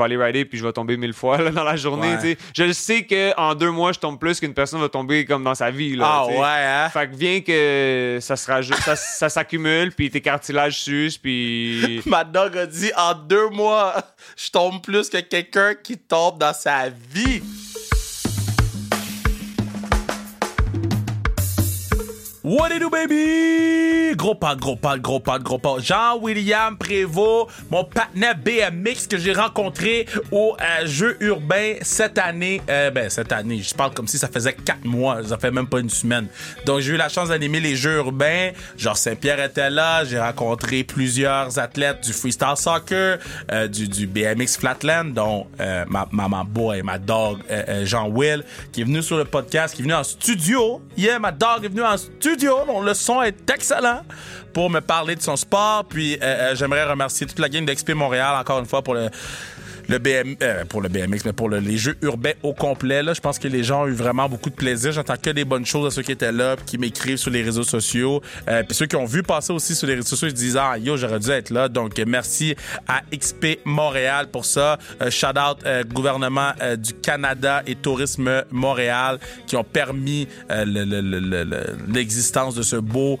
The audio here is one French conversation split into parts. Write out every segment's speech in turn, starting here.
vais aller rider puis je vais tomber mille fois là, dans la journée. Ouais. Je sais qu'en deux mois, je tombe plus qu'une personne va tomber comme dans sa vie. Là, Ah ouais, hein? Fait que vient que ça se rajoute, ça, ça s'accumule, puis tes cartilages s'usent, puis... Ma dog a dit en deux mois, je tombe plus que quelqu'un qui tombe dans sa vie. What it do, baby? Gros pas, gros pas, gros pas, gros pas. Jean-William Prévost, mon partenaire BMX que j'ai rencontré au euh, jeu urbain cette année. Euh, ben, cette année, je parle comme si ça faisait quatre mois. Ça fait même pas une semaine. Donc, j'ai eu la chance d'animer les jeux urbains. Genre, Saint-Pierre était là. J'ai rencontré plusieurs athlètes du freestyle soccer, euh, du, du BMX Flatland, dont euh, ma, ma, ma boy, ma dog, Jean-Will, qui est venu sur le podcast, qui est venu en studio. Yeah, ma dog est venue en studio. Le son est excellent pour me parler de son sport. Puis, euh, euh, j'aimerais remercier toute la gang d'XP Montréal, encore une fois, pour le le BM, euh, pour le BMX, mais pour le- les jeux urbains au complet. Là, je pense que les gens ont eu vraiment beaucoup de plaisir. J'entends que des bonnes choses à ceux qui étaient là, qui m'écrivent sur les réseaux sociaux. Euh, puis ceux qui ont vu passer aussi sur les réseaux sociaux, ils se disent ah yo j'aurais dû être là. Donc merci à XP Montréal pour ça. Euh, shout out gouvernement du Canada et Tourisme Montréal qui ont permis le- le- le- le- le- l'existence de ce beau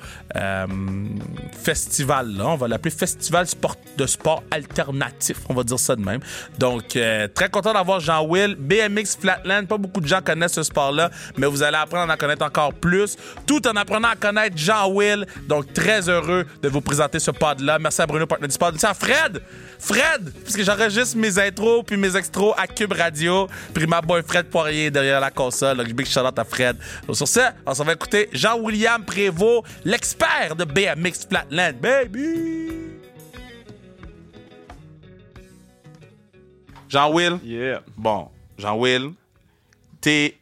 festival là. On va l'appeler festival sport de sport alternatif. On va dire ça de même. Donc, euh, très content d'avoir Jean-Will. BMX Flatland, pas beaucoup de gens connaissent ce sport-là, mais vous allez apprendre à en connaître encore plus, tout en apprenant à connaître Jean-Will. Donc, très heureux de vous présenter ce pod-là. Merci à Bruno, partenaire du pod. Merci à Fred! Fred! Puisque j'enregistre mes intros puis mes extros à Cube Radio. Puis ma boy Fred Poirier derrière la console. Donc, big shout-out à Fred. Donc, sur ce, on s'en va écouter Jean-William Prévost, l'expert de BMX Flatland. Baby! Jean-Will, Yeah. bon, Jean-Will, t'es.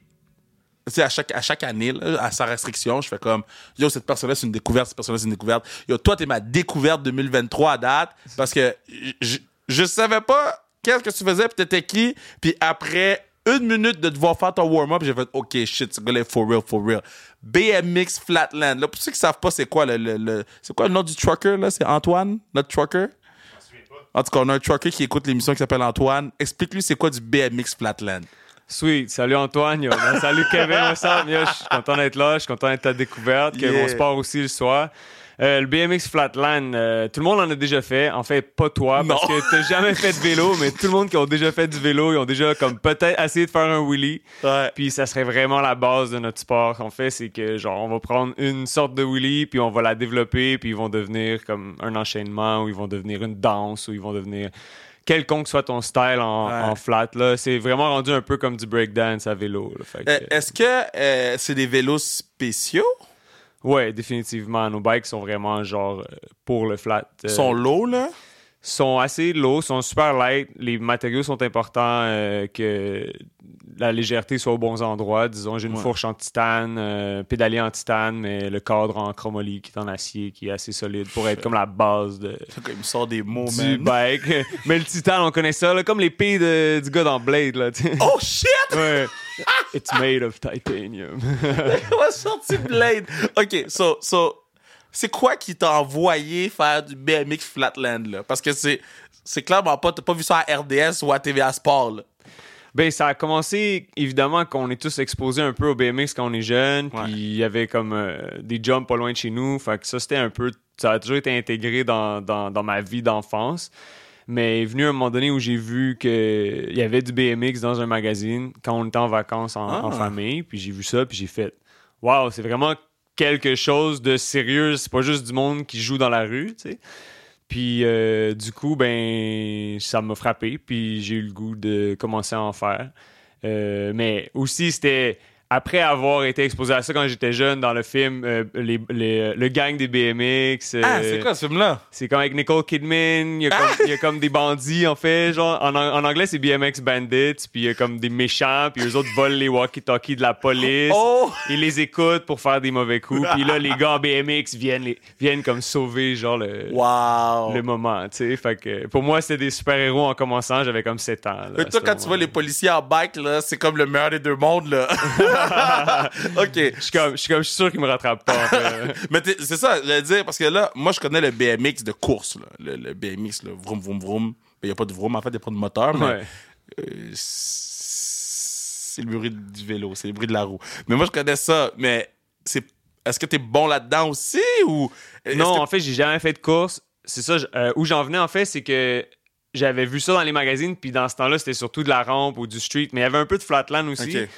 Tu sais, à chaque, à chaque année, là, à sa restriction, je fais comme Yo, cette personne-là, c'est une découverte, cette personne-là, c'est une découverte. Yo, toi, t'es ma découverte 2023 à date parce que je, je savais pas qu'est-ce que tu faisais, puis t'étais qui, puis après une minute de devoir faire ton warm-up, j'ai fait OK, shit, ce gars-là for real, for real. BMX Flatland. Là, pour ceux qui savent pas, c'est quoi le, le- le- c'est quoi le nom du trucker, là? C'est Antoine, notre trucker? En tout cas, on a un trucker qui écoute l'émission qui s'appelle Antoine. Explique-lui c'est quoi du BMX Flatland? Sweet. Salut Antoine. yo. Salut Kevin. Yo, Je suis content d'être là. Je suis content d'être ta découverte. Que Yeah. mon sport aussi le soit. Euh, le BMX Flatland, euh, tout le monde en a déjà fait. En fait, pas toi, parce Non. que t'as jamais fait de vélo, mais tout le monde qui a déjà fait du vélo, ils ont déjà comme peut-être essayé de faire un wheelie. Ouais. Puis ça serait vraiment la base de notre sport qu'on fait, c'est que genre on va prendre une sorte de wheelie, puis on va la développer, puis ils vont devenir comme un enchaînement, ou ils vont devenir une danse, ou ils vont devenir quelconque soit ton style en, Ouais. en flat. Là, c'est vraiment rendu un peu comme du breakdance à vélo. que, Euh, Est-ce que euh, c'est des vélos spéciaux? Ouais, définitivement, nos bikes sont vraiment genre euh, pour le flat. Euh, Ils sont low, là? sont assez lourds, sont super light. Les matériaux sont importants, euh, que la légèreté soit aux bons endroits. Disons, j'ai une Ouais. fourche en titane, euh, pédalier en titane, mais le cadre en chromoly qui est en acier, qui est assez solide pour être comme la base de, Il me sort des mots, du man. bike. mais le titane, on connaît ça, là, comme l'épée du gars dans Blade. Là. Oh shit! Ouais. It's made of titanium. On a sorti Blade. OK, so, so c'est quoi qui t'a envoyé faire du BMX Flatland, là? Parce que c'est, c'est clairement pas, t'as pas vu ça à RDS ou à TVA Sport, là. Ben, ça a commencé, évidemment, qu'on est tous exposés un peu au BMX quand on est jeune. Puis il y avait comme euh, des jumps pas loin de chez nous. Fait que ça, c'était un peu. Ça a toujours été intégré dans, dans, dans ma vie d'enfance. Mais il est venu un moment donné où j'ai vu qu'il y avait du BMX dans un magazine quand on était en vacances en, Ah. en famille. Puis j'ai vu ça, puis j'ai fait Waouh, c'est vraiment quelque chose de sérieux. C'est pas juste du monde qui joue dans la rue, tu sais. Puis euh, du coup, ben, ça m'a frappé. Puis j'ai eu le goût de commencer à en faire. Euh, mais aussi, c'était après avoir été exposé à ça quand j'étais jeune dans le film euh, les, les- le gang des BMX. euh, Ah, c'est quoi ce film-là? c'est comme avec Nicole Kidman, il y, a comme, il y a comme des bandits en fait, genre en, en anglais c'est BMX Bandits, puis il y a comme des méchants, puis eux autres volent les walkie-talkies de la police. Oh! Ils les écoutent pour faire des mauvais coups, puis là les gars en BMX viennent les- viennent comme sauver genre le Wow! le moment, tu sais. Fait que pour moi, c'était des super-héros en commençant, j'avais comme 7 ans. là, toi, quand tu vois les policiers en bike, là, c'est comme le meilleur des deux mondes, là. OK. Je suis comme, je suis comme, je suis sûr qu'ils me rattrapent pas. en fait. Mais t'es- c'est ça, je veux dire, parce que là, moi, je connais le BMX de course, là. Le, le BMX, là, vroom, vroom, vroom. Il n'y a pas de vroom, en fait, il n'y a pas de moteur, mais Ouais. euh, c'est le bruit du vélo, c'est le bruit de la roue. Mais moi, je connais ça, mais c'est est-ce que tu es bon là-dedans aussi ou est-ce Non, que- en fait, j'ai jamais fait de course. C'est ça, je- euh, où j'en venais, en fait, c'est que j'avais vu ça dans les magazines, puis dans ce temps-là, c'était surtout de la rampe ou du street, mais il y avait un peu de flatland aussi. Ok.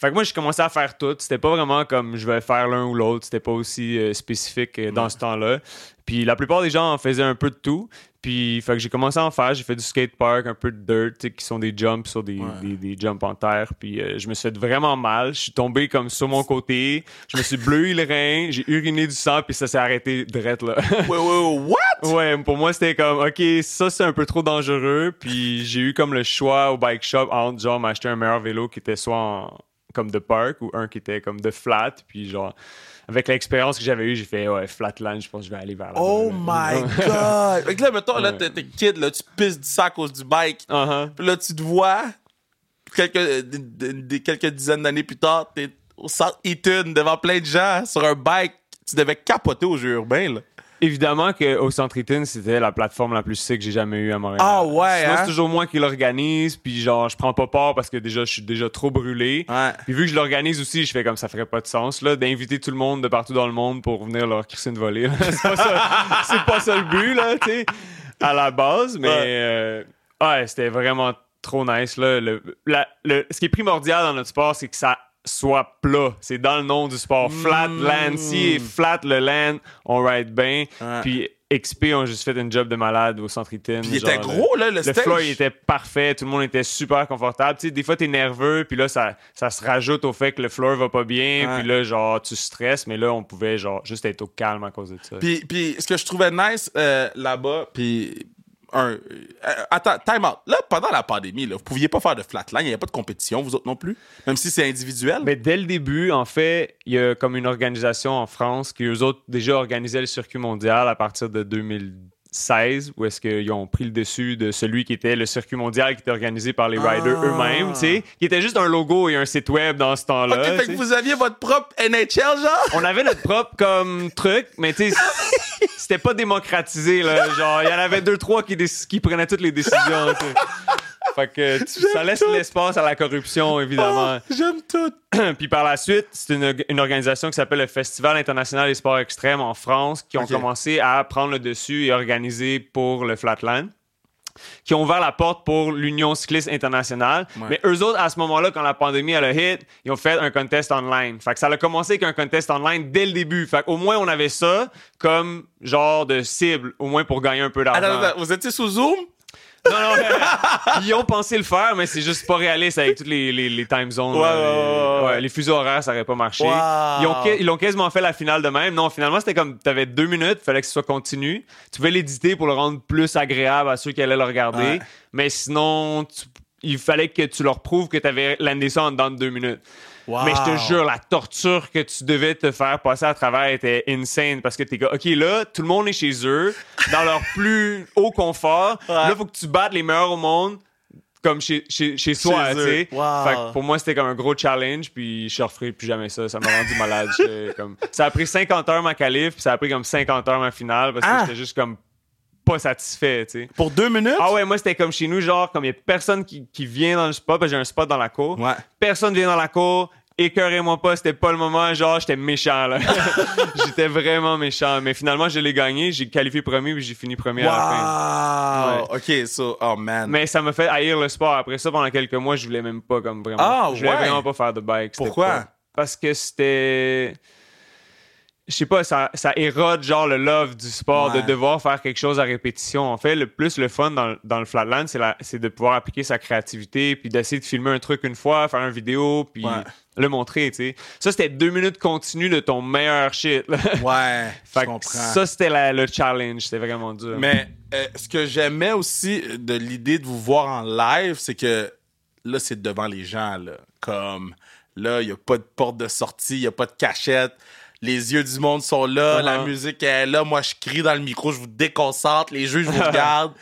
Fait que moi, j'ai commencé à faire tout. C'était pas vraiment comme je vais faire l'un ou l'autre. C'était pas aussi euh, spécifique euh, dans ce temps-là. Puis la plupart des gens en faisaient un peu de tout. Puis fait que j'ai commencé à en faire. J'ai fait du skatepark, un peu de dirt, qui sont des jumps sur des, Ouais. des, des jumps en terre. Puis euh, je me suis fait vraiment mal. Je suis tombé comme sur mon côté. Je me suis bleué le rein. J'ai uriné du sang, puis ça s'est arrêté direct là. Ouais, ouais, what? Ouais, pour moi, c'était comme, OK, ça, c'est un peu trop dangereux. Puis j'ai eu comme le choix au bike shop entre, genre, m'acheter un meilleur vélo qui était soit en- comme de park ou un qui était comme de flat. Puis, genre, avec l'expérience que j'avais eue, j'ai fait, ouais, flatland, je pense que je vais aller vers là. Oh my god! Fait que là, mettons, là, t'es kid, là, tu pisses du sang à cause du bike. Uh-huh. Puis là, tu te vois, quelques, quelques dizaines d'années plus tard, t'es au centre Eaton devant plein de gens sur un bike. Tu devais capoter au jeu urbain, là. Évidemment qu'au Centre Eaton, c'était la plateforme la plus sick que j'ai jamais eue à Montréal. Ah ouais, Sinon, hein? c'est toujours moi qui l'organise. Puis, genre, je prends pas part parce que déjà, je suis déjà trop brûlé. Ouais. Puis vu que je l'organise aussi, je fais comme ça ferait pas de sens là d'inviter tout le monde de partout dans le monde pour venir leur crisser une volée. c'est pas ça, c'est pas ça le but là, tu sais, à la base, mais Ouais. euh, ouais, c'était vraiment trop nice là. Le, la- le- ce qui est primordial dans notre sport, c'est que ça soit plat. C'est dans le nom du sport. Flat Mm. land. Si est flat le land, on ride bien. Ouais. Puis XP ont juste fait une job de malade au centre Eaton. Puis il était gros, là, le, le stage. floor il était parfait, tout le monde était super confortable. Tu sais, des fois, t'es nerveux, puis là, ça, ça se rajoute au fait que le floor va pas bien, Ouais. puis là, genre, tu stresses, mais là, on pouvait, genre, juste être au calme à cause de ça. Puis, puis ce que je trouvais nice euh, là-bas, puis un. euh, attends, time out. Là, pendant la pandémie, là, vous pouviez pas faire de flatline, il n'y avait pas de compétition, vous autres non plus, même si c'est individuel. Mais dès le début, en fait, il y a comme une organisation en France qui, eux autres, déjà organisaient le circuit mondial à partir de 2016, où est-ce qu'ils ont pris le dessus de celui qui était le circuit mondial qui était organisé par les riders Ah. eux-mêmes, tu sais, qui était juste un logo et un site web dans ce temps-là. ok, fait que vous aviez votre propre NHL, genre? on avait notre propre comme truc, mais tu sais, c'était pas démocratisé là. Genre, il y en avait deux trois qui, prenaient toutes les décisions. tu sais. Fait que tu- ça laisse l'espace à la corruption évidemment. Oh, J'aime tout. Puis par la suite, c'est une, une organisation qui s'appelle le Festival international des sports extrêmes en France qui ont commencé à prendre le dessus et organiser pour le Flatland qui ont ouvert la porte pour l'Union cycliste internationale. Ouais. Mais eux autres, à ce moment-là, quand la pandémie elle a hit, ils ont fait un contest online. Fait que ça a commencé avec un contest online dès le début. Fait qu'au moins, on avait ça comme genre de cible, au moins pour gagner un peu d'argent. Vous étiez sous Zoom? Non, non, ils ont pensé le faire, mais c'est juste pas réaliste avec toutes les, les, les time zones. Ouais, là. ouais, les fuseaux horaires, ça aurait pas marché. Wow. Ils, ont, ils l'ont quasiment fait la finale de même. Non, finalement, c'était comme, t'avais deux minutes, fallait que ce soit continu. Tu pouvais l'éditer pour le rendre plus agréable à ceux qui allaient le regarder. Ouais. Mais sinon, tu- il fallait que tu leur prouves que t'avais landé ça en dedans de deux minutes. Mais je te jure, la torture que tu devais te faire passer à travers était insane parce que t'es comme, OK, là, tout le monde est chez eux, dans leur plus haut confort. Là, faut que tu battes les meilleurs au monde comme chez, chez, chez soi, tu sais. Wow. Fait que pour moi, c'était comme un gros challenge, puis je referai plus jamais ça. Ça m'a rendu malade. Comme... Ça a pris 50 heures ma qualif, puis ça a pris comme 50 heures ma finale parce que Ah. j'étais juste comme pas satisfait, tu sais. Pour deux minutes? Ah ouais, moi, c'était comme chez nous, genre, comme il y a personne qui, qui vient dans le spot, parce que j'ai un spot dans la cour. Ouais. Personne vient dans la cour. Écœurez-moi pas, c'était pas le moment. Genre, j'étais méchant, là. j'étais vraiment méchant. Mais finalement, je l'ai gagné. J'ai qualifié premier, puis j'ai fini premier à la fin. Wow! OK, so, oh man. Mais ça m'a fait haïr le sport. Après ça, pendant quelques mois, je voulais même pas, comme vraiment. Ah, je voulais ouais? vraiment pas faire de bike. Pourquoi? pas- Parce que c'était. Je sais pas, ça, ça érode genre le love du sport Ouais. de devoir faire quelque chose à répétition. En fait, le plus le fun dans, dans le flatland, c'est de pouvoir appliquer sa créativité, puis d'essayer de filmer un truc une fois, faire une vidéo, puis Ouais. le montrer, tu sais. Ça, c'était deux minutes continues de ton meilleur shit. là. Ouais, Fait je comprends. ça, c'était le challenge. C'était vraiment dur. Mais euh, ce que j'aimais aussi de l'idée de vous voir en live, c'est que là, c'est devant les gens. Là. Comme là, il n'y a pas de porte de sortie, il n'y a pas de cachette. Les yeux du monde sont là, Uh-huh. la musique est là. Moi, je crie dans le micro, je vous déconcentre. Les jeux, je vous regarde.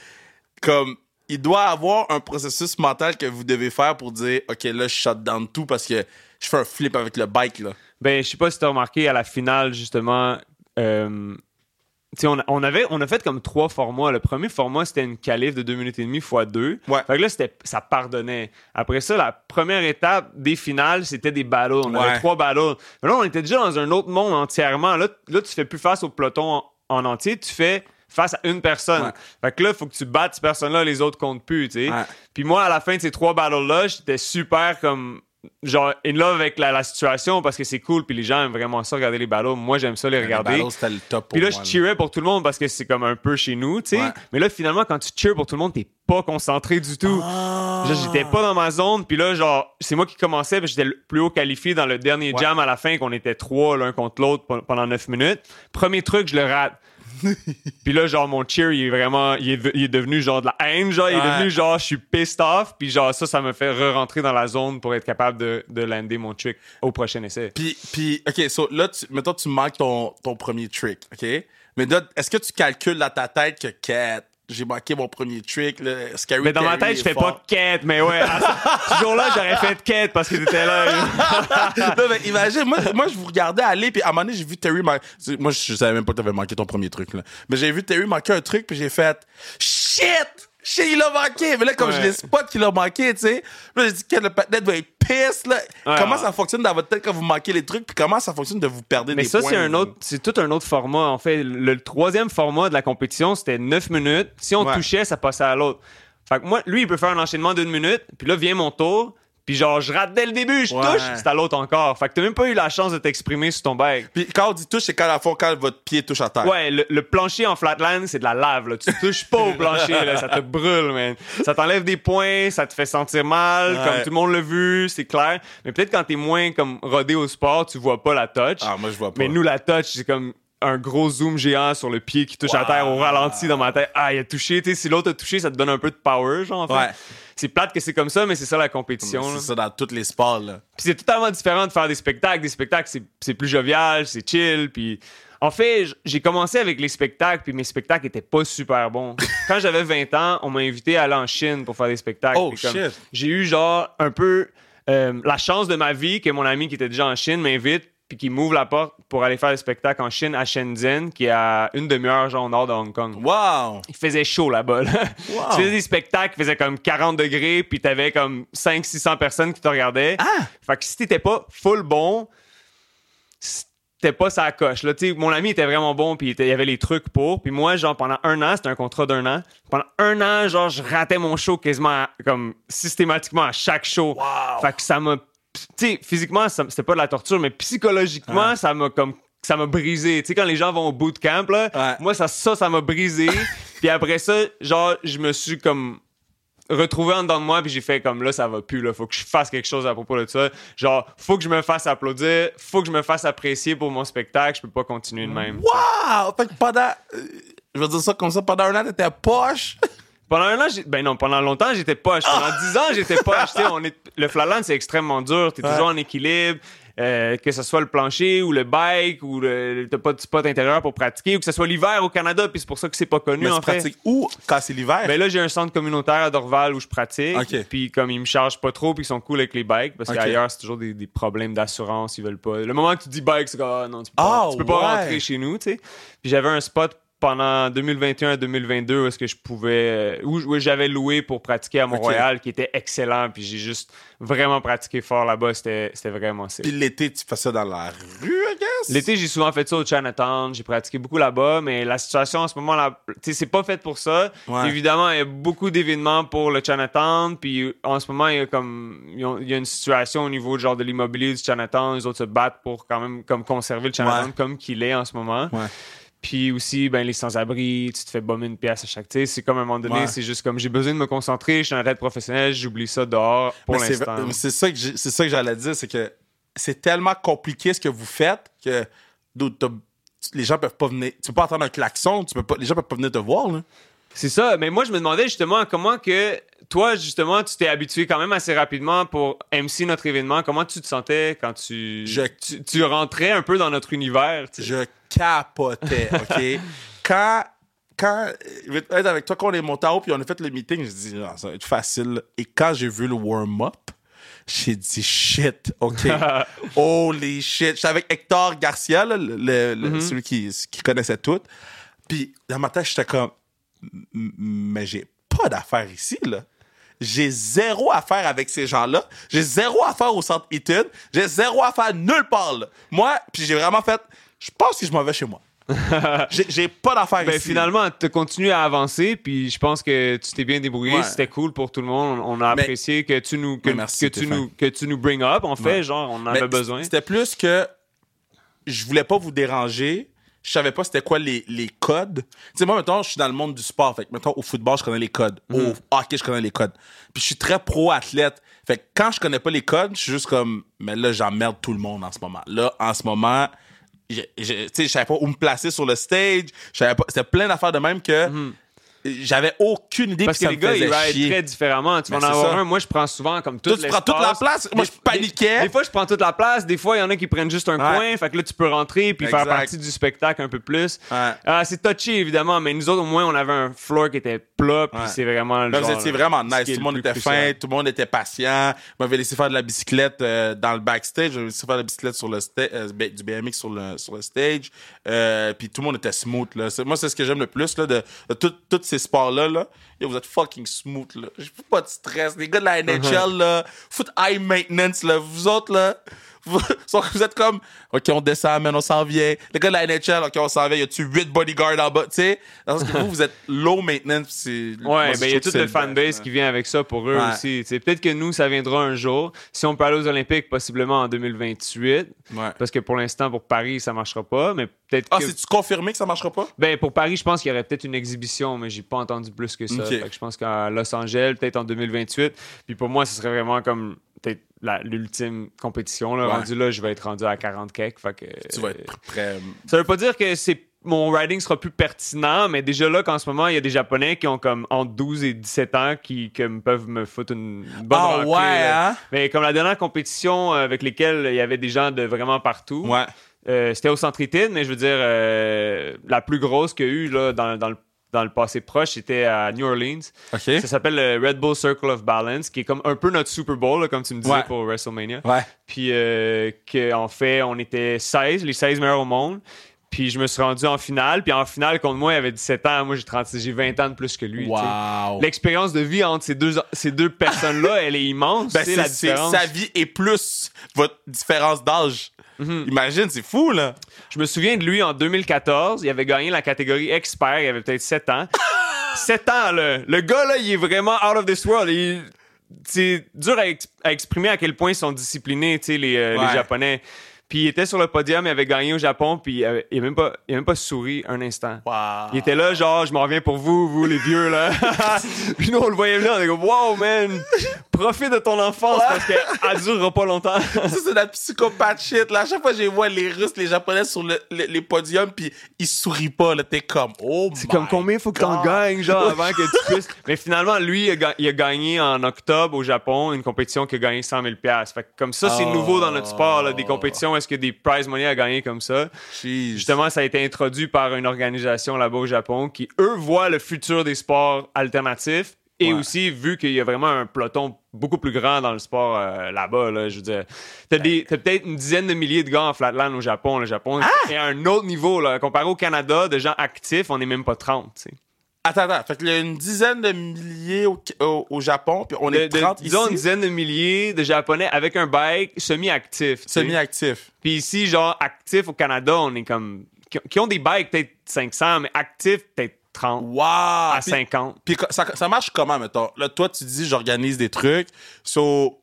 Comme il doit avoir un processus mental que vous devez faire pour dire OK, là, je shut down tout parce que je fais un flip avec le bike. Là. Ben, je sais pas si t'as remarqué à la finale, justement, euh, on, a- on avait, on a fait comme trois formats. Le premier format, c'était une calife de deux minutes et demie fois deux. Ouais. Fait que là, c'était, ça pardonnait. Après ça, la première étape des finales, c'était des battles. On Ouais. avait trois battles. Mais là, on était déjà dans un autre monde entièrement. Là, là tu fais plus face au peloton en, en entier. Tu fais face à une personne. Ouais. Fait que là, il faut que tu battes cette personne-là, les autres comptent plus, tu sais. Ouais. Puis moi, à la fin de ces trois battles-là, j'étais super comme genre in love avec la, la situation parce que c'est cool puis les gens aiment vraiment ça regarder les battles moi j'aime ça les regarder Les c'était le top pour puis là, moi, je cheerais pour tout le monde parce que c'est comme un peu chez nous, tu sais. Ouais. Mais là, finalement, quand tu cheers pour tout le monde, t'es pas concentré du tout. Ah. J'étais pas dans ma zone. Puis là, genre, c'est moi qui commençais. puis J'étais le plus haut qualifié dans le dernier Ouais. jam à la fin, qu'on était trois l'un contre l'autre pe- pendant neuf minutes. Premier truc, je le rate. puis là, genre, mon cheer, il est vraiment, il est, il est devenu genre de la haine, genre, il est Ouais. devenu genre, je suis pissed off. Puis genre, ça, ça me fait re-rentrer dans la zone pour être capable de, de lander mon trick au prochain essai. Puis, puis, OK, so là, tu, mettons, tu manques ton, ton premier trick, OK? Mais là, est-ce que tu calcules dans ta tête que, Cat, j'ai manqué mon premier trick, là, Scary Mais dans ma tête, je fais fort. pas quête, mais ouais. ce jour-là, j'aurais fait quête parce que t'étais là. non, mais imagine, moi, moi, je vous regardais aller, puis à un moment donné, j'ai vu Terry manquer. Moi, je savais même pas que t'avais manqué ton premier truc, là. Mais j'ai vu Terry manquer un truc, puis j'ai fait Shit! Shit, il l'a manqué! Mais là, comme Ouais. je l'ai spot qu'il l'a manqué, tu sais, là, j'ai dit que le patinet doit être pisse, là. Ouais, comment ouais. ça fonctionne dans votre tête quand vous manquez les trucs, puis comment ça fonctionne de vous perdre Mais des ça, points? c'est un autre, c'est tout un autre format. En fait, le, le troisième format de la compétition, c'était 9 minutes. Si on touchait, ça passait à l'autre. Fait que moi, lui, il peut faire un enchaînement d'une minute, puis là vient mon tour, puis genre, je rate dès le début, je Ouais. touche, c'est à l'autre encore. Fait que t'as même pas eu la chance de t'exprimer sur ton bag. Puis quand on dit touche, c'est quand, la fois, quand votre pied touche à terre. Ouais, le, le plancher en flatland, c'est de la lave. Là. Tu touches pas au plancher, là, ça te brûle, man. Ça t'enlève des points, ça te fait sentir mal, Ouais. comme tout le monde l'a vu, c'est clair. Mais peut-être quand t'es moins comme rodé au sport, tu vois pas la touch. Ah, moi, je vois pas. Mais nous, la touch, c'est comme un gros zoom géant sur le pied qui touche à terre au ralenti dans ma tête. Ah, il a touché. Tu sais, si l'autre a touché, ça te donne un peu de power, genre. En fait. Ouais. C'est plate que c'est comme ça, mais c'est ça la compétition. C'est ça dans tous les sports, là. Puis c'est totalement différent de faire des spectacles. Des spectacles, c'est- plus jovial, c'est chill. Puis en fait, j'ai commencé avec les spectacles, puis mes spectacles étaient pas super bons. Quand j'avais 20 ans, on m'a invité à aller en Chine pour faire des spectacles. Oh. J'ai eu genre un peu euh, la chance de ma vie que mon ami qui était déjà en Chine m'invite puis qui m'ouvre la porte pour aller faire des spectacles en Chine à Shenzhen, qui est à une demi-heure genre au nord de Hong Kong. Wow! Il faisait chaud là-bas. Là. Wow. Tu faisais des spectacles qui faisaient comme 40 degrés, puis t'avais comme 500-600 personnes qui te regardaient. Ah! Fait que si t'étais pas full bon, c'était pas sa coche. Là, mon ami était vraiment bon, puis il il y avait les trucs pour. Puis moi, genre, pendant un an, c'était un contrat d'un an. Pendant un an, genre, je ratais mon show quasiment à- comme systématiquement à chaque show. Wow. Fait que ça m'a. Tu sais, physiquement, c'était pas de la torture, mais psychologiquement, Ouais. ça m'a comme. Ça m'a brisé. Tu sais, quand les gens vont au bootcamp, là, Ouais. moi, ça, ça, ça m'a brisé. puis après ça, genre, je me suis comme retrouvé en dedans de moi puis j'ai fait comme là ça va plus là faut que je fasse quelque chose à propos de ça genre faut que je me fasse applaudir faut que je me fasse apprécier pour mon spectacle je peux pas continuer de même Wow! Fait que pendant. euh, Je vais dire ça comme ça, pendant un an, t'étais poche. pendant un an j'ai- ben non pendant longtemps j'étais poche pendant dix ans j'étais poche tu sais on est le flatland c'est extrêmement dur t'es Ouais. toujours en équilibre euh, que ce soit le plancher ou le bike ou le t'as pas de spot intérieur pour pratiquer ou que ce soit l'hiver au Canada puis c'est pour ça que c'est pas connu Mais en fait où quand c'est l'hiver? Ben là, j'ai un centre communautaire à Dorval où je pratique. Puis comme ils me chargent pas trop, puis ils sont cool avec les bikes, parce qu'ailleurs, c'est toujours des, des problèmes d'assurance, ils veulent pas. Le moment que tu dis bike, c'est comme, ah non, tu peux pas, Ah, tu peux pas rentrer chez nous, tu sais. Puis j'avais un spot pendant 2021 à 2022 où est-ce que je pouvais euh, où, où j'avais loué pour pratiquer à Mont-Royal qui était excellent puis j'ai juste vraiment pratiqué fort là-bas c'était c'était vraiment sick. Puis l'été, tu fais ça dans la rue, I guess? L'été, j'ai souvent fait ça au Chinatown. J'ai pratiqué beaucoup là-bas, mais la situation en ce moment, là, tu c'est pas fait pour ça. Ouais. Évidemment, il y a beaucoup d'événements pour le Chinatown. Puis en ce moment, il y a comme il y a une situation au niveau genre de l'immobilier du Chinatown. Les autres se battent pour quand même comme conserver le Chinatown Ouais. comme qu'il est en ce moment. Ouais. Puis aussi, ben, les sans-abri, tu te fais bomber une pièce à chaque. Tu sais, c'est comme à un moment donné, Ouais. c'est juste comme j'ai besoin de me concentrer, je suis un raid professionnel, j'oublie ça dehors pour Mais c'est- l'instant. mais C'est ça que j'ai- c'est ça que j'allais dire, c'est que c'est tellement compliqué ce que vous faites que les gens peuvent pas venir. Tu peux pas entendre un klaxon, tu peux pas, les gens peuvent pas venir te voir. Là. C'est ça. Mais moi, je me demandais justement comment que toi, justement, tu t'es habitué quand même assez rapidement pour MC notre événement. Comment tu te sentais quand tu, Je- tu, tu rentrais un peu dans notre univers? tu sais? Je capotais, OK? quand, quand, je vais être avec toi, quand on est monté en haut puis on a fait le meeting, je dis, Ah, ça va être facile. Et quand j'ai vu le warm-up, j'ai dit shit, OK? Holy shit. J'étais avec Hector Garcia, là, le, le- le- celui qui, qui connaissait tout. Puis dans ma tête, j'étais comme, mais j'ai pas d'affaires ici, là. J'ai zéro affaire avec ces gens-là. J'ai zéro affaire au centre Eaton. J'ai zéro affaire nulle part, là. Moi, puis j'ai vraiment fait, je pense que je m'en vais chez moi. j'ai pas d'affaires Ben, ici. finalement, tu continues à avancer, puis je pense que tu t'es bien débrouillé. Ouais. C'était cool pour tout le monde. On a Mais- apprécié que tu nous que, merci, que tu fin. nous que tu nous bring up. En fait, Ouais. genre, on en Mais avait besoin. C'était plus que je voulais pas vous déranger. Je savais pas c'était quoi les, les codes. Tu sais, moi, mettons, je suis dans le monde du sport. Fait que, mettons, au football, je connais les codes. Mhm. Au hockey, je connais les codes. Puis je suis très pro-athlète. Fait que quand je connais pas les codes, je suis juste comme, mais là, j'emmerde tout le monde en ce moment. Là, en ce moment, je, je, tu sais, je savais pas où me placer sur le stage. Je savais pas, c'était plein d'affaires de même que j'avais aucune idée. Parce que ça les gars, ils ride très différemment. Tu vas en c'est avoir ça. un. Moi, je prends souvent comme tout Toi, tu prends toute la place? Moi, je paniquais. Des, des fois, je prends toute la place. Des fois, il y en a qui prennent juste un Ouais. coin. Fait que là, tu peux rentrer puis faire partie du spectacle un peu plus. Ouais. Ah, c'est touché, évidemment. Mais nous autres, au moins, on avait un floor qui était plat. Puis Ouais. c'est vraiment le Là, vous genre, étiez vraiment ce nice. Tout le monde était fin, tout le monde était patient. Vous m'avez laissé faire de la bicyclette euh, dans le backstage. J'avais laissé faire de la bicyclette sur le euh, du BMX sur le, sur le stage. Euh, puis tout le monde était smooth. Là. Moi, c'est ce que j'aime le plus là, de, de tout- tous ces sports-là. Là. Yo, vous êtes fucking smooth. Là. J'ai pas de stress. Les gars de la NHL, là, foot high maintenance. Là. Vous autres, là, vous, vous êtes comme, OK, on descend, man, on s'en vient. Les gars de la NHL, OK, on s'en vient. Y a-tu 8 bodyguards en bas? Tu sais, parce que vous, vous êtes low maintenance. moi, Ouais, ben il y a trouve tout que le fanbase qui vient avec ça pour eux Ouais. aussi. Peut-être que nous, ça viendra un jour. Si on peut aller aux Olympiques, possiblement en 2028. Ouais. Parce que pour l'instant, pour Paris, ça marchera pas. Mais peut-être Ah, que. c'est-tu confirmé que ça marchera pas? Ben, pour Paris, je pense qu'il y aurait peut-être une exhibition, mais j'ai pas entendu plus que ça. Ok. Fait que je pense qu'à Los Angeles, peut-être en 2028. Puis pour moi, ce serait vraiment comme peut-être l'ultime compétition. Là. Ouais. Rendu là, je vais être rendu à 40 cakes. Fait que, Tu vas être prêt. ça veut pas dire que c'est mon riding sera plus pertinent, mais déjà là qu'en ce moment, il y a des Japonais qui ont comme entre 12 et 17 ans qui peuvent me foutre une bonne raclée, ouais, hein? Mais comme la dernière compétition euh, avec lesquelles il y avait des gens de vraiment partout, Ouais. euh, c'était au Centre Eaton, mais je veux dire, euh, la plus grosse qu'il y a eu là, dans, dans le, dans le passé proche, c'était à New Orleans. Ça s'appelle le Red Bull Circle of Balance, qui est comme un peu notre Super Bowl, là, comme tu me disais Ouais. pour WrestleMania. Ouais. Puis euh, qu'en fait, on était 16, les 16 meilleurs au monde. Puis je me suis rendu en finale. Puis en finale, contre moi, il avait 17 ans. Moi, j'ai 36, j'ai 20 ans de plus que lui. Wow. L'expérience de vie entre ces deux, ces deux personnes-là, elle est immense. Ben, c'est, la différence. sa vie et plus votre différence d'âge. Mhm. Imagine, c'est fou, là. Je me souviens de lui en 2014. Il avait gagné la catégorie expert. Il avait peut-être 7 ans. 7 ans, là. Le gars, là, il est vraiment out of this world. Il- C'est dur à, ex- à exprimer à quel point ils sont disciplinés, tu sais, les, euh, les. Japonais. Puis il était sur le podium, il avait gagné au Japon, puis il, avait- il a même pas, il même pas souri un instant. Wow. Il était là, genre, je m'en reviens pour vous, vous, les vieux, là. puis nous, on le voyait venir, on est comme, wow, man, profite de ton enfance parce qu'elle durera pas longtemps. Ça, c'est la psychopathe shit, là. À chaque fois que je vois les Russes, les Japonais sur le- le- les podiums, puis ils sourient pas, là. T'es comme, oh C'est comme combien faut que t'en gagnes, genre, avant que tu puisses. Mais finalement, lui, il a, ga- il a gagné en octobre au Japon une compétition qui a gagné 100 000 Fait que comme ça, c'est Oh. nouveau dans notre sport, là, des compétitions où est-ce qu'il y a des prize money à gagner comme ça. Jeez. Justement, ça a été introduit par une organisation là-bas au Japon qui, eux, voient le futur des sports alternatifs. Et Ouais. aussi, vu qu'il y a vraiment un peloton beaucoup plus grand dans le sport euh, là-bas, là, je veux dire, t'as, peut-être une dizaine de milliers de gars en flatland au Japon. Le Japon Ah! est à un autre niveau. Là. Comparé au Canada, de gens actifs, on n'est même pas 30. tu sais. Attends, attends. Fait qu'il y a une dizaine de milliers au, au- au Japon, puis on De- est de- 30 disons une ici. dizaine de milliers de Japonais avec un bike semi-actif. Semi-actifs. Puis ici, genre, actifs au Canada, on est comme. qui ont- qui ont des bikes peut-être 500, mais actifs peut-être 30 Wow! à Puis- 50. Puis ça, ça marche comment, mettons? Là, toi, tu dis, j'organise des trucs. So,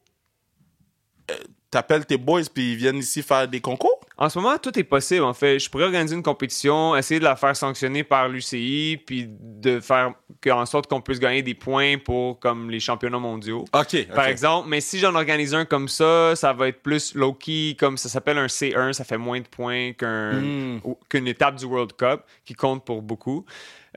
euh, t'appelles tes boys, puis ils viennent ici faire des concours? En ce moment, tout est possible. En fait, je pourrais organiser une compétition, essayer de la faire sanctionner par l'UCI, puis de faire en sorte qu'on puisse gagner des points pour comme les championnats mondiaux. OK. Par exemple, mais si j'en organise un comme ça, ça va être plus low-key, comme ça s'appelle un C1, ça fait moins de points qu'un, Mm. ou- qu'une étape du World Cup, qui compte pour beaucoup.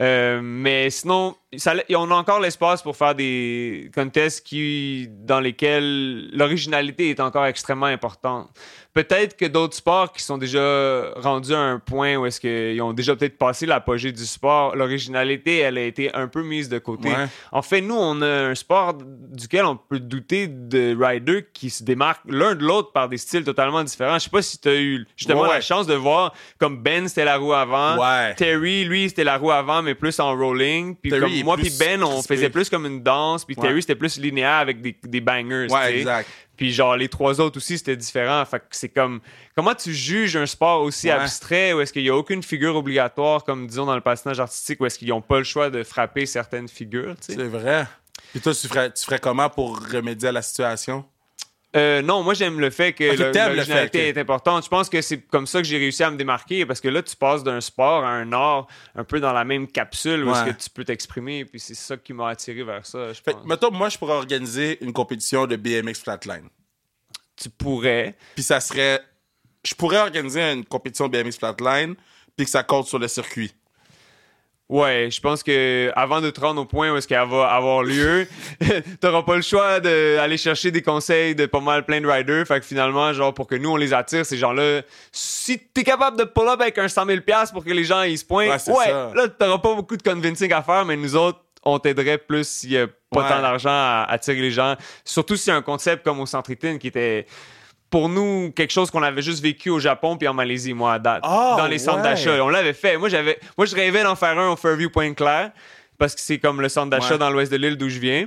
Euh, mais sinon, ça, on a encore l'espace pour faire des contests qui, dans lesquels l'originalité est encore extrêmement importante peut-être que d'autres sports qui sont déjà rendus à un point où est-ce qu'ils ont déjà peut-être passé l'apogée du sport, l'originalité, elle a été un peu mise de côté. En fait, nous, on a un sport duquel on peut douter de riders qui se démarquent l'un de l'autre par des styles totalement différents. Je sais pas si tu as eu justement la chance de voir comme Ben, c'était la roue avant. Terry, lui, c'était la roue avant, mais plus en rolling. Puis comme moi puis Ben, on faisait plus comme une danse. Puis Terry, c'était plus linéaire avec des, des bangers. Ouais, exact. Puis genre les trois autres aussi c'était différent. Fait que c'est comme comment tu juges un sport aussi abstrait où est-ce qu'il y a aucune figure obligatoire comme disons dans le patinage artistique où est-ce qu'ils n'ont pas le choix de frapper certaines figures. C'est vrai. Puis toi tu ferais tu ferais comment pour remédier à la situation? Euh, non, moi j'aime le fait que l'originalité est importante. Je pense que c'est comme ça que j'ai réussi à me démarquer parce que là tu passes d'un sport à un art un peu dans la même capsule où est-ce que tu peux t'exprimer puis c'est ça qui m'a attiré vers ça. Je pense. mettons, moi je pourrais organiser une compétition de BMX flatline. Tu pourrais. Puis ça serait, je pourrais organiser une compétition de BMX flatline puis que ça compte sur le circuit. Ouais, je pense que avant de te rendre au point où est-ce qu'elle va avoir lieu, t'auras pas le choix d'aller chercher des conseils de pas mal plein de riders. Fait que finalement, genre, pour que nous, on les attire, ces gens-là, si t'es capable de pull up avec un 100 000 pour que les gens, ils se pointent, ouais, là, t'auras pas beaucoup de convincing à faire, mais nous autres, on t'aiderait plus s'il y a pas tant d'argent à attirer les gens. Surtout si y a un concept comme au Centritin qui était pour nous quelque chose qu'on avait juste vécu au Japon puis en Malaisie, moi, à date. Ah, dans les centres d'achat. On l'avait fait. Moi, j'avais, moi, je rêvais d'en faire un au Fairview Pointe-Claire parce que c'est comme le centre d'achat dans l'ouest de l'île d'où je viens.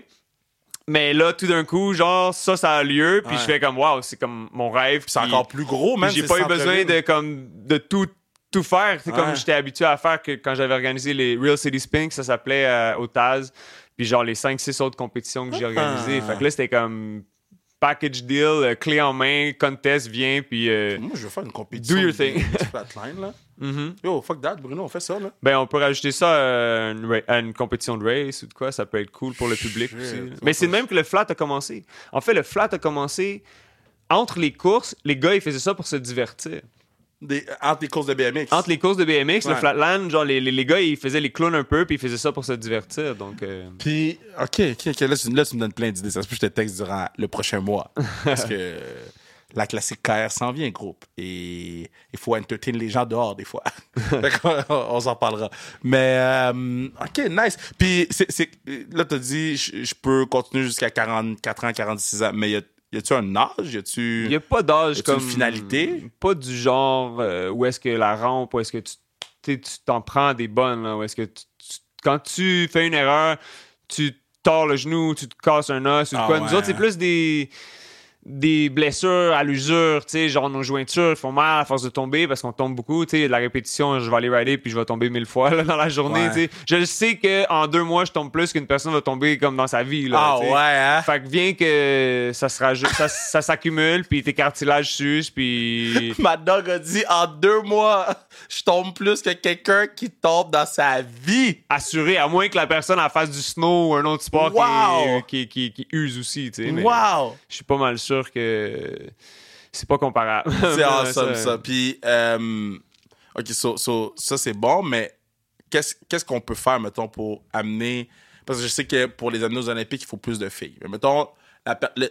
Mais là, tout d'un coup, genre, ça, ça a lieu. Puis je fais comme, waouh, c'est comme mon rêve. C'est encore plus gros, même. J'ai pas eu besoin de, comme, de tout tout faire. C'est comme j'étais habitué à faire que quand j'avais organisé les Real City Spin, ça s'appelait euh, au Taz. Puis genre les 5-6 autres compétitions que j'ai organisées. Fait que là, c'était comme package deal, euh, clé en main, contest, viens, puis. Euh, Moi, je veux faire une compétition. Do your thing. flatline, là. Mm-hmm. Yo, fuck that, Bruno, on fait ça, là. Ben, on peut rajouter ça à une, compétition de race ou de quoi, ça peut être cool pour le public aussi. Mais c'est même que le flat a commencé. En fait, le flat a commencé entre les courses, les gars, ils faisaient ça pour se divertir. Des, entre les courses de BMX. Entre les courses de BMX, le flatland, genre les, les, gars, ils faisaient les clowns un peu, puis ils faisaient ça pour se divertir. Donc, euh. Puis, OK, OK, OK, là, tu, là, tu me donnes plein d'idées. Ça se peut que je te texte durant le prochain mois. Parce que la classique KR s'en vient, groupe. Et il faut entertain les gens dehors, des fois. on, s'en parlera. Mais, euh, OK, nice. Puis, c'est, c'est, là, tu as dit, je peux continuer jusqu'à 44 ans, 46 ans, mais il y a y a-tu un âge? Y a-tu. Y a pas d'âge comme. une finalité? Pas du genre euh, où est-ce que la rampe, où est-ce que tu tu t'en prends des bonnes, là, où est-ce que quand tu fais une erreur, tu tords le genou, tu te casses un os ou ah quoi. Nous autres, c'est plus des des blessures à l'usure, tu sais, genre nos jointures font mal à force de tomber parce qu'on tombe beaucoup, tu sais, de la répétition, je vais aller rider puis je vais tomber mille fois là, dans la journée, tu sais. Je sais que en deux mois, je tombe plus qu'une personne va tomber comme dans sa vie, là. Ah ouais, hein? Fait que vient que ça sera ça, ça s'accumule puis tes cartilages s'usent puis. Ma dog a dit en deux mois, je tombe plus que quelqu'un qui tombe dans sa vie. Assuré, à moins que la personne en fasse du snow ou un autre sport qui, qui, qui, use aussi, tu sais. Wow! Je suis pas mal sûr que c'est pas comparable. C'est awesome, ça. Puis, euh, OK, ça, c'est bon, mais qu'est-ce qu'on peut faire, mettons, pour amener. Parce que je sais que pour les anneaux olympiques, il faut plus de filles. Mais mettons,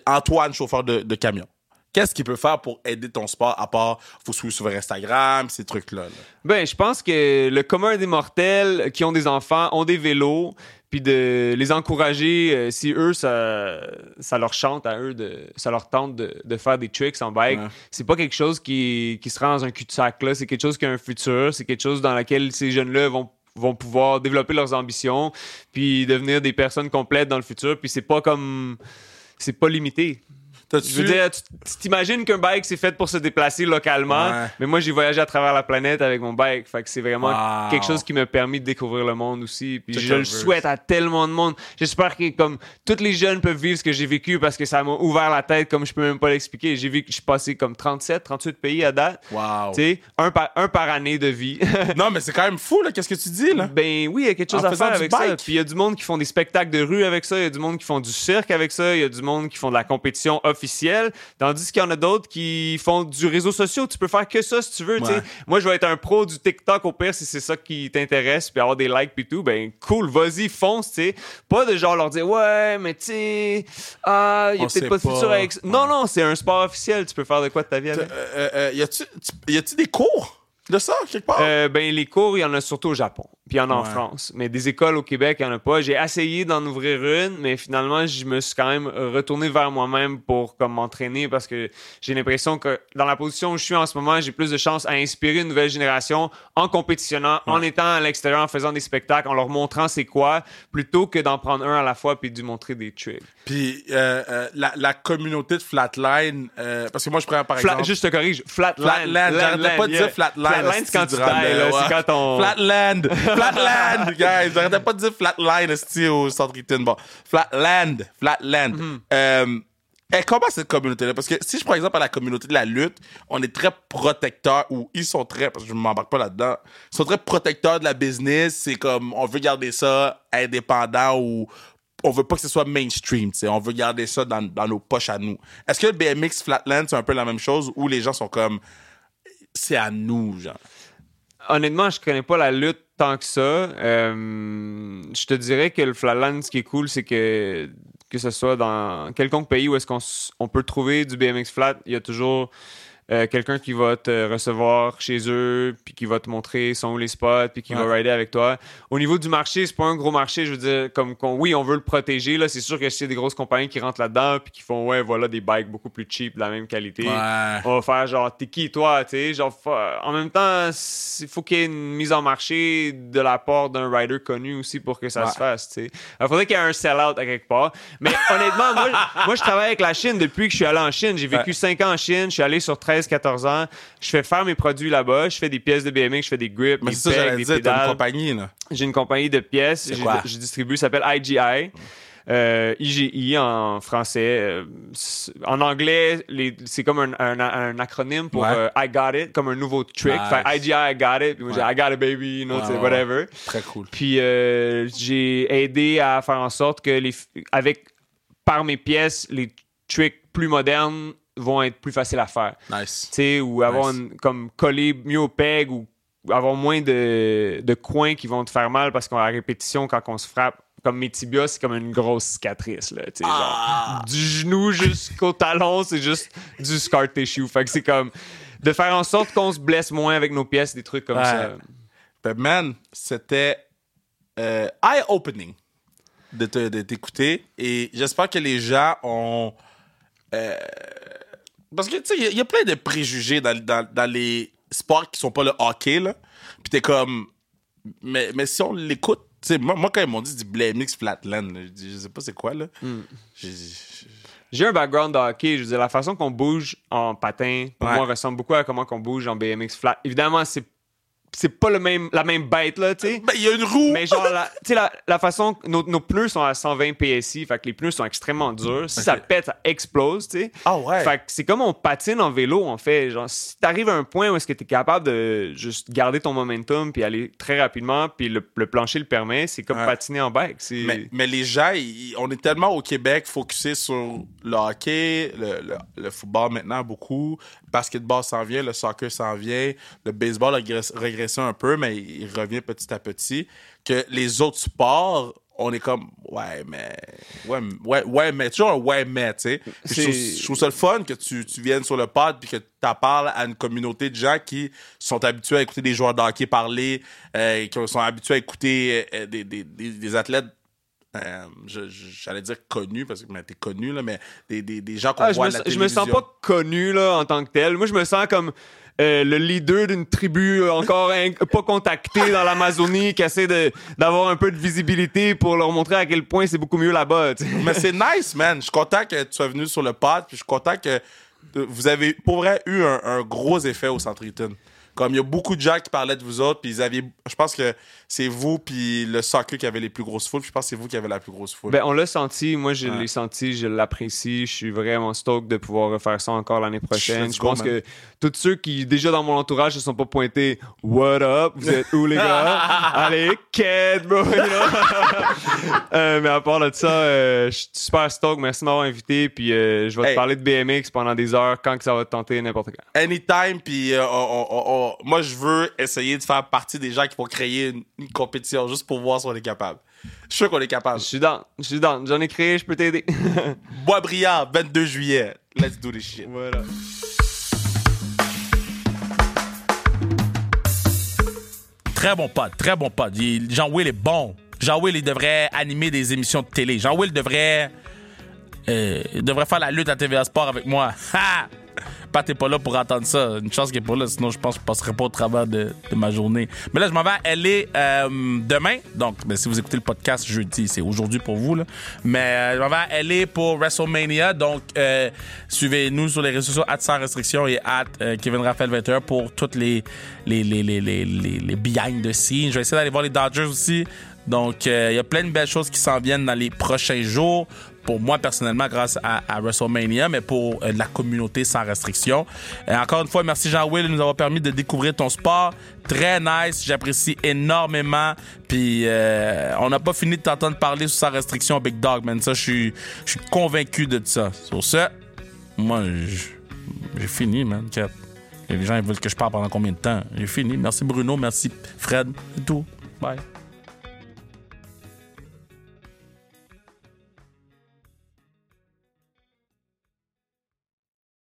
Antoine, chauffeur de, camion. Qu'est-ce qu'il peut faire pour aider ton sport à part faut suivre sur Instagram, ces trucs-là? Là? Ben, je pense que le commun des mortels qui ont des enfants ont des vélos, puis de les encourager euh, si eux ça, ça leur chante à eux de ça leur tente de, de faire des tricks en bike c'est pas quelque chose qui, qui se rend dans un cul-de-sac là. C'est quelque chose qui a un futur. C'est quelque chose dans lequel ces jeunes là vont vont pouvoir développer leurs ambitions puis devenir des personnes complètes dans le futur. Puis c'est pas comme c'est pas limité je veux dire, tu t'imagines qu'un bike c'est fait pour se déplacer localement, mais moi j'ai voyagé à travers la planète avec mon bike, fait que c'est vraiment quelque chose qui m'a permis de découvrir le monde aussi. Puis je le souhaite à tellement de monde. J'espère que comme tous les jeunes peuvent vivre ce que j'ai vécu parce que ça m'a ouvert la tête comme je peux même pas l'expliquer. J'ai vu que je suis passé comme 37, 38 pays à date. Wow. Tu sais, un par, un par année de vie. non, mais c'est quand même fou là, qu'est-ce que tu dis là? Ben oui, il y a quelque chose à faire avec ça. Puis il y a du monde qui font des spectacles de rue avec ça, il y a du monde qui font du cirque avec ça, il y a du monde qui font de la compétition off officiel, tandis qu'il y en a d'autres qui font du réseau social. Tu peux faire que ça si tu veux. Ouais. Moi, je vais être un pro du TikTok au pire si c'est ça qui t'intéresse, puis avoir des likes puis tout. Ben cool, vas-y, fonce, sais. Pas de genre leur dire ouais, mais tu sais, ah, il y a peut-être pas de futur avec. ça. Non, non, c'est un sport officiel. Tu peux faire de quoi de ta vie avec. Euh, euh, y a-tu des cours? De ça, quelque part? Euh, ben, les cours, il y en a surtout au Japon, puis il y en a en. France. Mais des écoles au Québec, il n'y en a pas. J'ai essayé d'en ouvrir une, mais finalement, je me suis quand même retourné vers moi-même pour comme m'entraîner parce que j'ai l'impression que dans la position où je suis en ce moment, j'ai plus de chances à inspirer une nouvelle génération en compétitionnant, en étant à l'extérieur, en faisant des spectacles, en leur montrant c'est quoi, plutôt que d'en prendre un à la fois puis de montrer des tricks. Puis euh, euh, la, la communauté de Flatline, euh, parce que moi, je prends par Flat- exemple... juste te corrige, flatline. J'arrêtais pas de yeah. dire flatline. Flatline, c'est quand tu tailles, ouais. C'est quand on. Flatland! Flatland, guys! J'arrêtais pas de dire flatline, esti, au centre Eaton. Bon, Flatland, Flatland. Mm-hmm. Euh, et comment cette communauté-là? Parce que si je prends exemple à la communauté de la lutte, on est très protecteurs, ou ils sont très, parce que je ne m'embarque pas là-dedans, ils sont très protecteurs de la business. C'est comme, on veut garder ça indépendant ou on veut pas que ce soit mainstream, tu sais. On veut garder ça dans, dans nos poches à nous. Est-ce que le BMX Flatland, c'est un peu la même chose où les gens sont comme, c'est à nous, genre? honnêtement, je connais pas la lutte tant que ça. Euh, je te dirais que le flatland, ce qui est cool, c'est que que ce soit dans quelconque pays où est-ce qu'on on peut trouver du BMX flat, il y a toujours euh, quelqu'un qui va te recevoir chez eux, puis qui va te montrer sont où les spots, puis qui va rider avec toi. Au niveau du marché, c'est pas un gros marché, je veux dire, comme qu'on- oui, on veut le protéger, là, c'est sûr que a des grosses compagnies qui rentrent là-dedans, puis qui font, ouais, voilà, des bikes beaucoup plus cheap, de la même qualité, Ouais. on va faire genre t'es qui toi tu sais? Genre en même temps il faut qu'il y ait une mise en marché de la part d'un rider connu aussi pour que ça Ouais. se fasse tu sais il faudrait qu'il y ait un sell-out à quelque part mais honnêtement moi, moi je travaille avec la Chine depuis que je suis allé en Chine j'ai vécu Ouais. 5 ans en Chine je suis allé sur 13-14 ans je fais faire mes produits là-bas je fais des pièces de BMX je fais des grips Mais des ça, pegs, des dire, t'as une pédales compagnie, là. j'ai une compagnie de pièces. J'ai- quoi? Je distribue, ça s'appelle IGI. Euh, IGI en français. Euh, en anglais, c'est comme un, un- un acronyme pour Ouais. euh, I got it, comme un nouveau trick. Nice. Fait IGI, I got it. Puis moi, Ouais. I got it, baby, you know, whatever. Très cool. Puis euh, j'ai aidé à faire en sorte que les, avec par mes pièces, les tricks plus modernes vont être plus faciles à faire Nice. tu sais, ou avoir Nice. une- comme coller mieux au peg ou avoir moins de, de coins qui vont te faire mal parce qu'à répétition, quand on se frappe, comme mes tibias, c'est comme une grosse cicatrice, là, tu sais, Ah! genre, du genou jusqu'au talon, c'est juste du scar tissue. Fait que c'est comme de faire en sorte qu'on se blesse moins avec nos pièces, des trucs comme Ouais. ça. Ben, man, c'était euh, eye-opening de t'écouter. Et j'espère que les gens ont. euh, parce que, tu sais, il y a- il y, a plein de préjugés dans, dans, dans les sports qui sont pas le hockey, là. Puis t'es comme. Mais, mais si on l'écoute, tu sais, moi, moi, quand ils m'ont dit du BMX Flatland, là, je dis, je sais pas c'est quoi, là. J'ai dit, J'ai un background de hockey. Je veux dire, la façon qu'on bouge en patin, pour Ouais. moi, ressemble beaucoup à comment qu'on bouge en BMX flat. Évidemment, c'est c'est pas le même, la même bête, là, tu sais. Ben, il y a une roue! Mais genre, la, tu sais, la, la façon nos, nos pneus sont à 120 PSI, fait que les pneus sont extrêmement durs. Si ça pète, ça explose, tu sais. Ah ouais. Fait que c'est comme on patine en vélo, en fait. Genre, si t'arrives à un point où est-ce que t'es capable de juste garder ton momentum puis aller très rapidement, puis le, le plancher le permet, c'est comme Ouais. patiner en bike. Mais, mais les gens, ils- on est tellement au Québec focusé sur le hockey, le, le- le football maintenant beaucoup, basketball s'en vient, le soccer s'en vient, le baseball a régress- régressé un peu, mais il revient petit à petit, que les autres sports, on est comme, ouais, mais, ouais, ouais, ouais mais, toujours un ouais, mais, tu sais. Je, je trouve ça le fun que tu, viennes sur le pod puis que tu parles à une communauté de gens qui sont habitués à écouter des joueurs de hockey parler, euh, qui sont habitués à écouter euh, des, des, des athlètes euh, je- je- j'allais dire connus parce que t'es connu là mais des, des, des gens qu'on Ah, je, voit me, à la je me sens télévision. pas connu là, en tant que tel. Moi, je me sens comme euh, le leader d'une tribu euh, encore pas contactée dans l'Amazonie qui essaie d'avoir un peu de visibilité pour leur montrer à quel point c'est beaucoup mieux là-bas. mais c'est nice man je suis content que tu sois venu sur le pod puis je suis content que vous avez pour vrai eu un, un gros effet au Centre Eaton Comme il y a beaucoup de gens qui parlaient de vous autres, puis ils avaient. Je pense que c'est vous, puis le soccer qui avait les plus grosses foules, puis je pense que c'est vous qui avez la plus grosse foule. Ben, on l'a senti. Moi, je Ouais. l'ai senti, je l'apprécie. Je suis vraiment stoked de pouvoir refaire ça encore l'année prochaine. Je pense que tous ceux qui, déjà dans mon entourage, se sont pas pointés What up? Vous êtes où, les gars? Allez, kid, bro! Euh, mais à part de ça, euh, je suis super stoked. Merci de m'avoir invité. Puis euh, je vais Hey. te parler de BMX pendant des heures quand que ça va te tenter, n'importe quand. Anytime, puis euh, on- on- on- moi, je veux essayer de faire partie des gens qui vont créer une, une compétition juste pour voir si on est capable. Je suis sûr qu'on est capable. Je suis dans. Je suis dans. J'en ai créé, je peux t'aider. Bois-Brillant, 22 juillet. Let's do this shit. voilà. Très bon pote, très bon pote. Il- Jean-Will est bon. Jean-Will, il devrait animer des émissions de télé. Jean-Will devrait, euh, il devrait faire la lutte à TVA Sport avec moi. Ha! Pat t'es pas là pour entendre ça. Une chance qu'il est pas là, sinon je pense que je passerai pas au travers de, ma journée. Mais là, je m'en vais LA euh, demain. Donc, ben, si vous écoutez le podcast jeudi, c'est aujourd'hui pour vous. Là. Mais euh, je m'en vais LA pour WrestleMania. Donc, euh, suivez-nous sur les réseaux sociaux, at sans restriction et at euh, Kevin Raphaël 21 pour toutes les, les, les, les, les, les. Je vais essayer d'aller voir les Dodgers aussi. Donc, il y a plein de belles choses qui s'en viennent dans les prochains jours. Pour moi, personnellement, grâce à, WrestleMania, mais pour euh, la communauté sans restriction. Encore une fois, merci Jean-Will de nous avoir permis de découvrir ton sport. Très nice, j'apprécie énormément. Puis, euh, on n'a pas fini de t'entendre parler sous sans restriction, Big Dog, man. Ça, je suis convaincu de ça. Sur ce, moi, j'ai fini, man. Les gens ils veulent que je parle pendant combien de temps? J'ai fini. Merci Bruno, merci Fred. C'est tout. Bye.